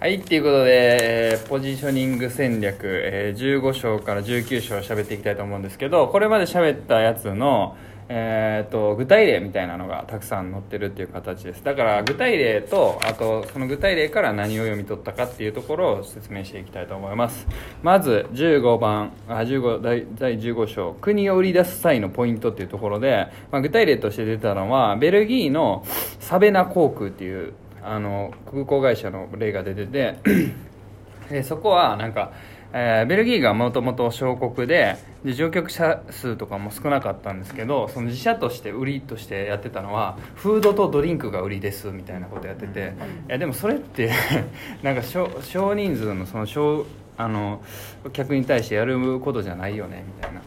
はいっていうことで、えーポジショニング戦略、えー15章から19章喋っていきたいと思うんですけどこれまで喋ったやつの、えー、と具体例みたいなのがたくさん載ってるっていう形です。だから具体例とあとその具体例から何を読み取ったかっていうところを説明していきたいと思います。まず15番あ15第第15章国を売り出す際のポイントっていうところで、まあ、具体例として出たのはベルギーのサベナ航空っていうあの空港会社の例が出てて でそこはなんか、えーベルギーがもともと小国でで乗客者数とかも少なかったんですけどその自社として売りとしてやってたのはフードとドリンクが売りですみたいなことやってていやでもそれって なんか少少人数のその小あの客に対してやることじゃないよねみたいな。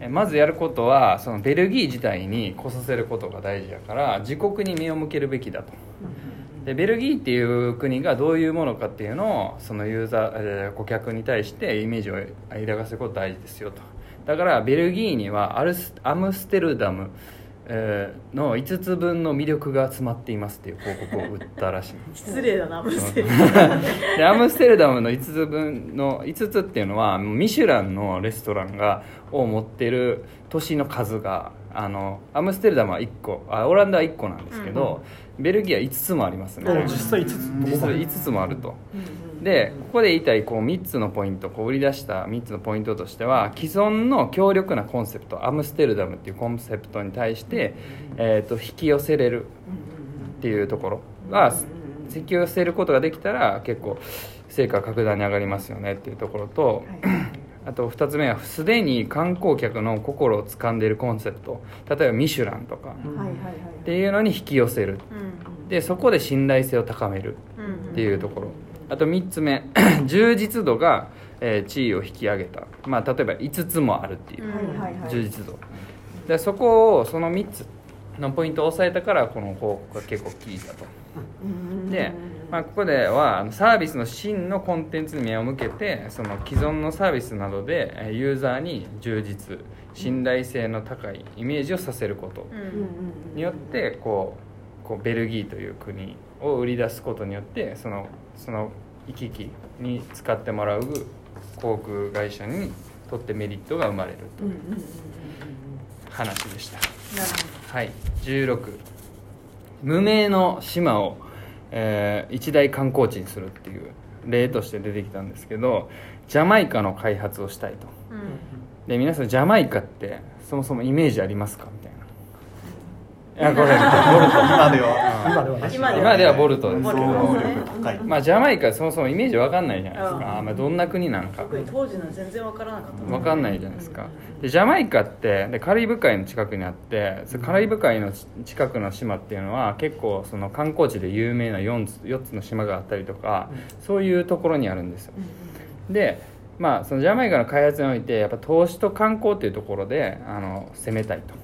えまずやることはそのベルギー自体に来させることが大事だから自国に目を向けるべきだとでベルギーっていう国がどういうものかっていうのをそのユーザー、えー顧客に対してイメージを抱かせること大事ですよと。だからベルギーにはアルスアムステルダム、えーの5つ分の魅力が詰まっていますっていう広告を売ったらしい。失礼だな、ブステル。でアムステルダムの5つ分の5つっていうのはミシュランのレストランがを持ってる都市の数があのアムステルダムは1個あオランダは1個なんですけど、ベルギーは5つもありますね。お実際5つ。実際。5つもあると。でここで言いたいこう3つのポイントこう売り出した3つのポイントとしては既存の強力なコンセプトアムステルダムっていうコンセプトに対して、えー、と引き寄せれるっていうところ。が引き寄せることができたら結構成果格段に上がりますよねっていうところと、あと2つ目はすでに観光客の心を掴んでいるコンセプト。例えばミシュランとか。っていうのに引き寄せる。うん。でそこで信頼性を高める。うん。っていうところ。あと3つ目。充実度が、えー地位を引き上げた、まあ、例えば5つもあるっていう。充実度。でそこをその3つのポイントを押さえたからこの広告が結構効いたと。で、まあ、ここではサービスの真のコンテンツに目を向けてその既存のサービスなどでえーユーザーに充実信頼性の高いイメージをさせること。うん。によってこうこうベルギーという国を売り出すことによってそのその行き来に使ってもらう航空会社にとってメリットが生まれると話でした。はい。16無名の島を、えー一大観光地にするっていう例として出てきたんですけどジャマイカの開発をしたいと。うん。で皆さんジャマイカってそもそもイメージありますか？みたいないやこれボルト。今では。今では。ボルトですけど。まあジャマイカそもそもイメージわかんないじゃないですか、うん。まあ、どんな国なのか。特に当時の全然わからなかった。わかんないじゃないですか。でジャマイカってでカリブ海の近くにあってそカリブ海のち近くの島っていうのは結構その観光地で有名な 4, つ4つの島があったりとかそういうところにあるんですよ。でまあそのジャマイカの開発においてやっぱ投資と観光っていうところであの攻めたいと。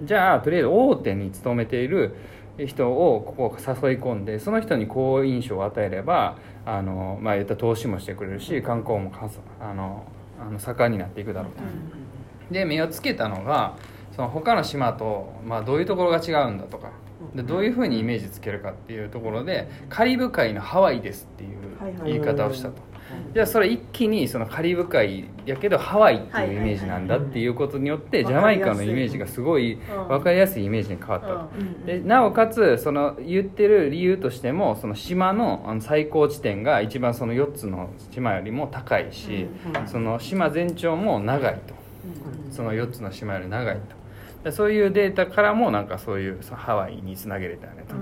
うん。じゃあとりあえず大手に勤めている人をここ誘い込んでその人に好印象を与えればあの、まあ、言った投資もしてくれるし観光もあのあの盛んになっていくだろうと。で目をつけたのがその他の島と、まあ、どういうところが違うんだとかでどういうふうにイメージつけるかっていうところでカリブ海のハワイですっていう言い方をしたと。じゃあそれ一気にそのカリブ海やけどハワイっていうイメージなんだっていうことによってジャマイカのイメージがすごいうん。分かりやすいイメージに変わったと。うん。でなおかつその言ってる理由としてもその島のあの最高地点が一番その4つの島よりも高いし、その島全長も長いと。その4つの島より長いと。でそういうデータからもなんかそういうハワイにつなげれたよねと、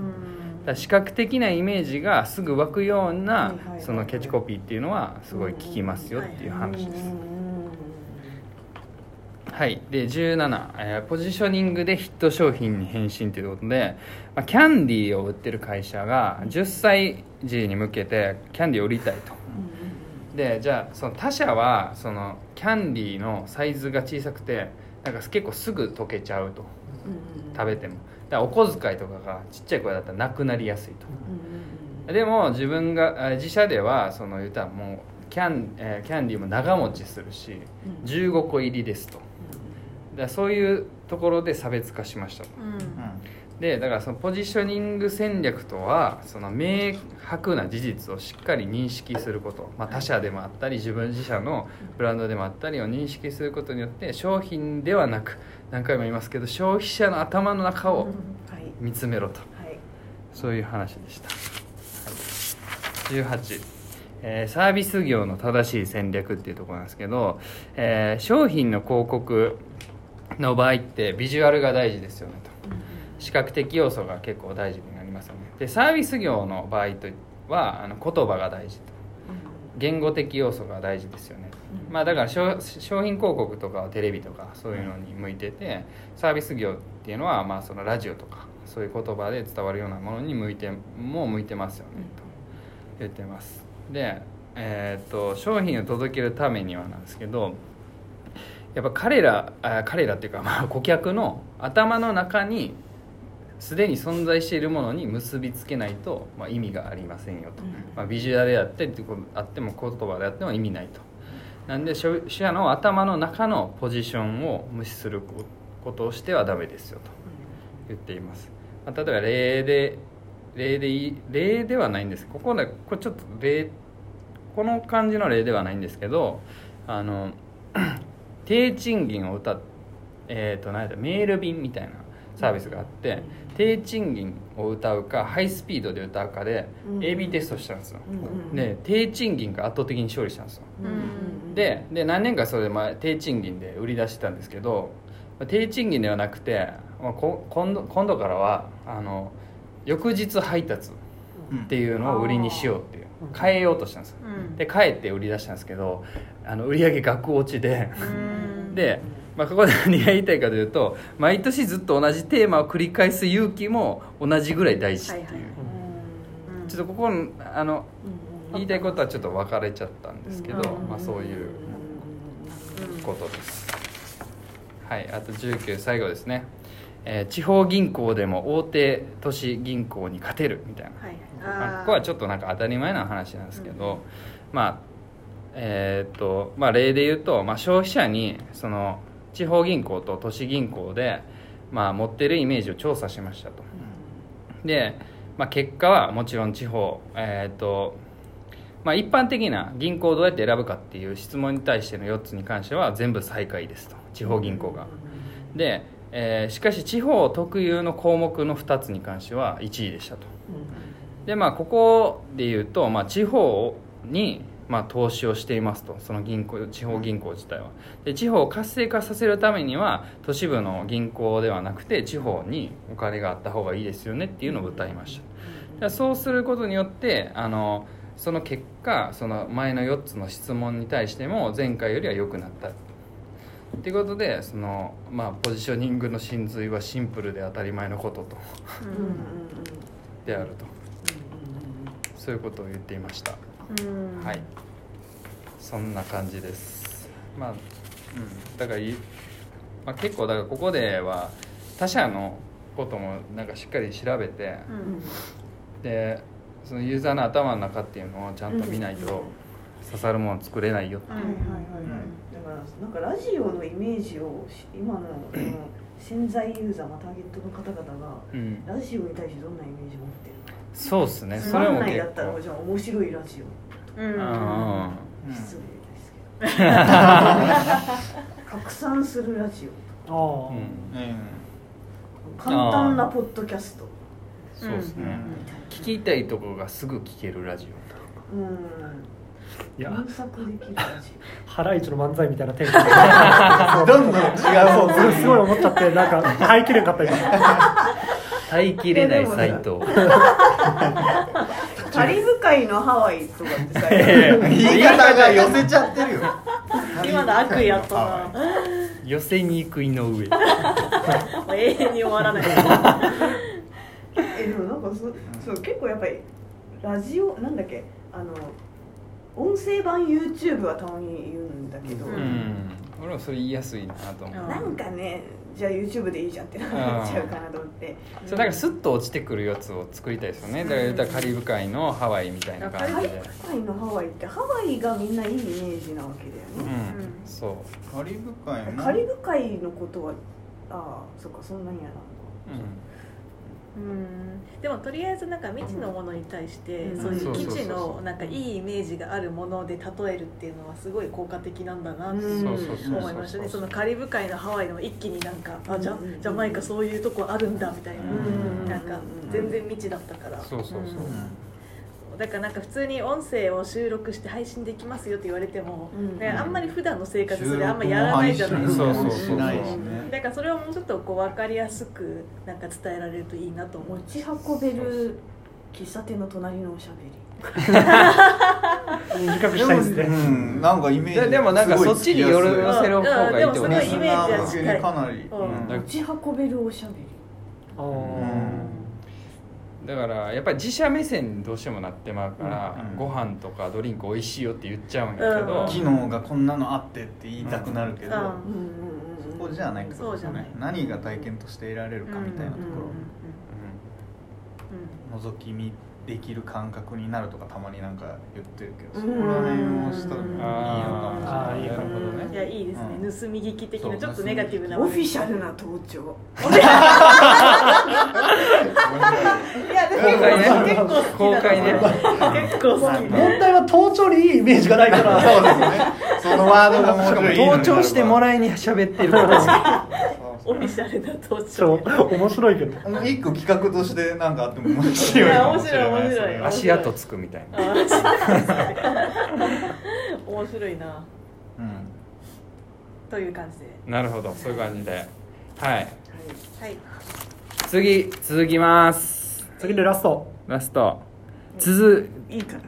だ視覚的なイメージがすぐ湧くようはいなそのキャッチコピーっていうのはすごい効きますよっていう話です。はい、で17、えーポジショニングでヒット商品に変身ということで、まあ、キャンディーを売ってる会社が10歳児に向けてキャンディーを売りたいと。でじゃあその他社はそのキャンディーのサイズが小さくてなんか結構すぐ溶けちゃうと。食べてもだお小遣いとかがちっちゃい子だったらなくなりやすいと。でも自分があ自社ではその言ったらもうキャン,、えーキャンディーも長持ちするし15個入りですと。だからそういうところで差別化しましたと。うん。でだからそのポジショニング戦略とはその明白な事実をしっかり認識すること、まあ、他社でもあったり自分自社のブランドでもあったりを認識することによって商品ではなく何回も言いますけど消費者の頭の中をはい。見つめろと。はい。そういう話でした、はい、18、えーサービス業の正しい戦略っていうところなんですけど、えー商品の広告の場合ってビジュアルが大事ですよねと。視覚的要素が結構大事になりますよね。でサービス業の場合とはあの言葉が大事と。言語的要素が大事ですよね、まあだから商商品広告とかはテレビとかそういうのに向いててサービス業っていうのはまあそのラジオとかそういう言葉で伝わるようなものに向いても向いてますよねと言ってます。でえーっと商品を届けるためにはなんですけどやっぱ彼らあ彼らっていうか、まあ、顧客の頭の中にすでに存在しているものに結びつけないと、まあ、意味がありませんよと、まあ、ビジュアルであってあっても言葉であっても意味ないとなんで消費者の頭の中のポジションを無視することをしてはダメですよと言っています、まあ、例えば例で例で例ではないんです。ここでこれちょっと例この感じの例ではないんですけどあの 低賃金を歌っえー、と何やったメール便みたいな。サービスがあって低賃金を歌うかハイスピードで歌うかでうん。AB テストしたんですよ。で低賃金が圧倒的に勝利したんですよ。でで何年かそれでまあ低賃金で売り出してたんですけどまあ低賃金ではなくて、まあ、こ今度今度からはあの翌日配達っていうのを売りにしようっていううん。変えようとしたんですよ。うん。で変えて売り出したんですけどあの売り上げ額落ちでうん。で、まあ、ここで何が言いたいかというと毎年ずっと同じテーマを繰り返す勇気も同じぐらい大事っていう、はいはい。うん。ちょっとここのあのうん。言いたいことはちょっと分かれちゃったんですけど、うん。まあ、そういうことです。はいあと19最後ですね、えー地方銀行でも大手都市銀行に勝てるみたいな。はいまあここはちょっとなんか当たり前な話なんですけど、まあえーっとまあ例で言うと、まあ、消費者にその地方銀行と都市銀行で、まあ、持ってるイメージを調査しましたと。で、まあ、結果はもちろん地方えーとまあ、一般的な銀行をどうやって選ぶかっていう質問に対しての4つに関しては全部最下位ですと。地方銀行が。で、えーしかし地方特有の項目の2つに関しては1位でしたと。でまあここで言うと、まあ、地方に、まあ、投資をしていますと。その銀行地方銀行自体は。で地方を活性化させるためには都市部の銀行ではなくて地方にお金があった方がいいですよねっていうのを歌いました。そうすることによってあのその結果その前の4つの質問に対しても前回よりは良くなった。っていうことでその、まあ、ポジショニングの真髄はシンプルで当たり前のことと。であると。そういうことを言っていました。うんはい。そんな感じです。まあ、うん、だからい、まあ、結構だからここでは他社のこともなんかしっかり調べてうん。でそのユーザーの頭の中っていうのをちゃんと見ないと刺さるもの作れないよう。んはいはいはいはい。だからなんかラジオのイメージをし今のその潜在ユーザー、まあ、ターゲットの方々がうん。ラジオに対してどんなイメージ持ってるのそうっすね。つまんないそれも結構。だったらじゃあ面白いラジうんうんうん。オ失礼ですけど。拡散するラジああ、うん。オ簡単なポッドキャスト。そうですね。み聞きたいところがすぐ聞けるラジたいなうん。いや。検索できるラジハライチの漫才みたいなテンション どんどん違う方そうすごい思っちゃってなんか耐えきれんかった今オ耐えきれないサイトオカリブ海のハワイとかってさ言い方が寄せちゃってるよ。今の悪意やったな。寄せに行く井上。永遠に終わらない。えでもなんかそそう結構やっぱりラジオなんだっけあの音声版 YouTube はたまに言うんだけど、うん俺もそれ言いやすいなと思う。うん。なんかねじゃあ YouTube でいいじゃんってなっちゃうかなと思って。そうだからスッと落ちてくるやつを作りたいですよね。だから言ったらカリブ海のハワイみたいな感じカリでブ海のハワイってハワイがみんないいイメージなわけだよね、うん。そう。カリブ海のカリブ海のことはああそっかそんなにやな。うんうんでもとりあえずなんか未知のものに対して、うん。そういう基地のなんかいいイメージがあるもので例えるっていうのはすごい効果的なんだなって思いましたね。そのカリブ海のハワイでも一気になんかあじゃうんジャマイカそういうとこあるんだみたいな、うん。なんか全然未知だったから。そうそうそう、んだからなんか普通に音声を収録して配信できますよって言われても、うん。ね、あんまり普段の生活そ収れあんまやらないじゃないですか。そうそうそうしないしねだからそれをもうちょっとこう分かりやすくなんか伝えられるといいなと思う。持ち運べる喫茶店の隣のおしゃべり。短くしたいですね。うん。なんかイメージででもなんかそっちに寄る寄せる方がいいってことうん。でもすごいイメージはリスナー向けにかなりうん。うん。持ち運べるおしゃべりあーだからやっぱり自社目線にどうしてもなってまうから、うんご飯とかドリンク美味しいよって言っちゃうんやけど、うん機能がこんなのあってって言いたくなるけど、うんうんうんうん。そこじゃないってことですよね。何が体験として得られるかみたいなところ、覗き見できる感覚になるとかたまになんか言ってるけど、うん。そこら辺をしたらいいのかもなるほどね。いやいいですね、うん。盗み聞き的なちょっとネガティブなオフィシャルな登場いやでも公開ね。結構好き公開ね。結構好きな。んか問題は盗聴にいいイメージがないから。そうですね。そのワードがもうしかもちょい盗聴してもらいに喋ってることですオフィシャルな登そう場面白いけど。一個企画としてなんかあっても面白い面白い面白い。足跡つくみたいな。あ面白いな。うん。という感じで。なるほどそういう感じで。はい。はい。次続きます。次でラスト。ラスト。続いいから